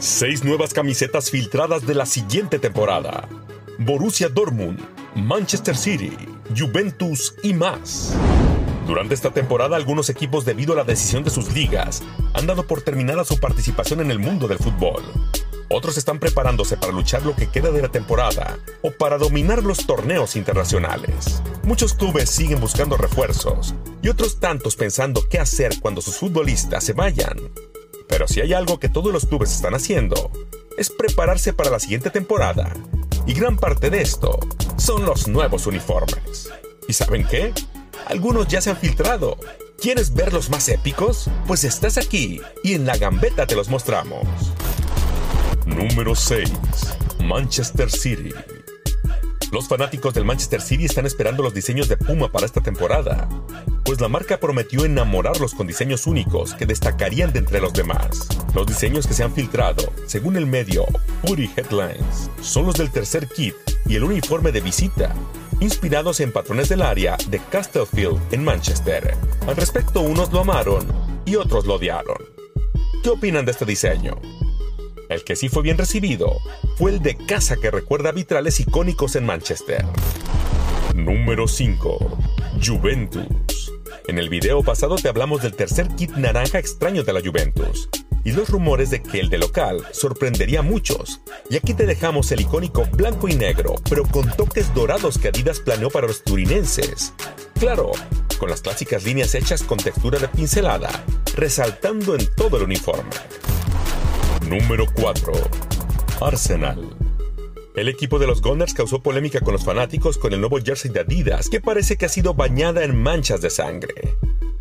Seis nuevas camisetas filtradas de la siguiente temporada. Borussia Dortmund, Manchester City, Juventus y más. Durante esta temporada algunos equipos debido a la decisión de sus ligas han dado por terminada su participación en el mundo del fútbol. Otros están preparándose para luchar lo que queda de la temporada o para dominar los torneos internacionales. Muchos clubes siguen buscando refuerzos y otros tantos pensando qué hacer cuando sus futbolistas se vayan. Pero si hay algo que todos los clubes están haciendo, es prepararse para la siguiente temporada. Y gran parte de esto son los nuevos uniformes. ¿Y saben qué? Algunos ya se han filtrado. ¿Quieres ver los más épicos? Pues estás aquí y en la gambeta te los mostramos. Número 6. Manchester City. Los fanáticos del Manchester City están esperando los diseños de Puma para esta temporada, pues la marca prometió enamorarlos con diseños únicos que destacarían de entre los demás. Los diseños que se han filtrado, según el medio Puri Headlines, son los del tercer kit y el uniforme de visita, inspirados en patrones del área de Castlefield en Manchester. Al respecto, unos lo amaron y otros lo odiaron. ¿Qué opinan de este diseño? El que sí fue bien recibido fue el de casa que recuerda vitrales icónicos en Manchester. Número 5. Juventus. En el video pasado te hablamos del tercer kit naranja extraño de la Juventus y los rumores de que el de local sorprendería a muchos. Y aquí te dejamos el icónico blanco y negro, pero con toques dorados que Adidas planeó para los turinenses. Claro, con las clásicas líneas hechas con textura de pincelada, resaltando en todo el uniforme. Número 4. Arsenal. El equipo de los Gunners causó polémica con los fanáticos con el nuevo jersey de Adidas, que parece que ha sido bañada en manchas de sangre.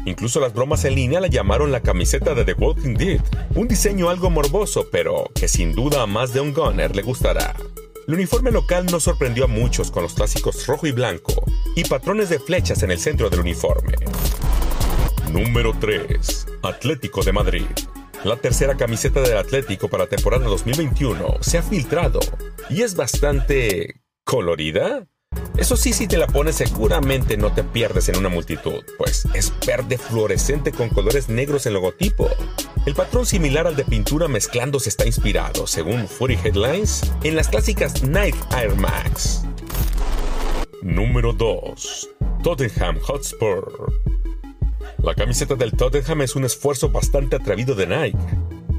Incluso las bromas en línea la llamaron la camiseta de The Walking Dead, un diseño algo morboso, pero que sin duda a más de un Gunner le gustará. El uniforme local no sorprendió a muchos con los clásicos rojo y blanco y patrones de flechas en el centro del uniforme. Número 3. Atlético de Madrid. La tercera camiseta del Atlético para temporada 2021 se ha filtrado y es bastante colorida. Eso sí, si te la pones seguramente no te pierdes en una multitud, pues es verde fluorescente con colores negros en logotipo. El patrón similar al de pintura mezclándose está inspirado, según Furry Headlines, en las clásicas Nike Air Max. Número 2. Tottenham Hotspur. La camiseta del Tottenham es un esfuerzo bastante atrevido de Nike,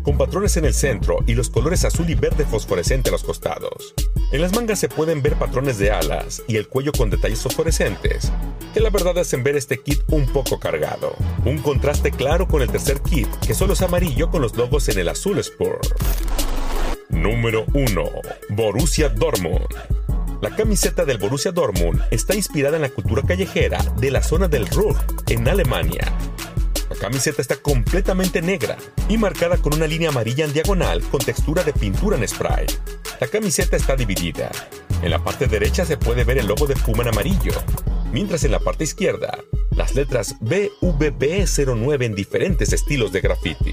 con patrones en el centro y los colores azul y verde fosforescente a los costados. En las mangas se pueden ver patrones de alas y el cuello con detalles fosforescentes, que la verdad hacen ver este kit un poco cargado. Un contraste claro con el tercer kit, que solo es amarillo con los logos en el azul Sport. Número 1. Borussia Dortmund. La camiseta del Borussia Dortmund está inspirada en la cultura callejera de la zona del Ruhr, en Alemania. La camiseta está completamente negra y marcada con una línea amarilla en diagonal con textura de pintura en spray. La camiseta está dividida. En la parte derecha se puede ver el logo de Puma en amarillo, mientras en la parte izquierda las letras BVB09 en diferentes estilos de graffiti.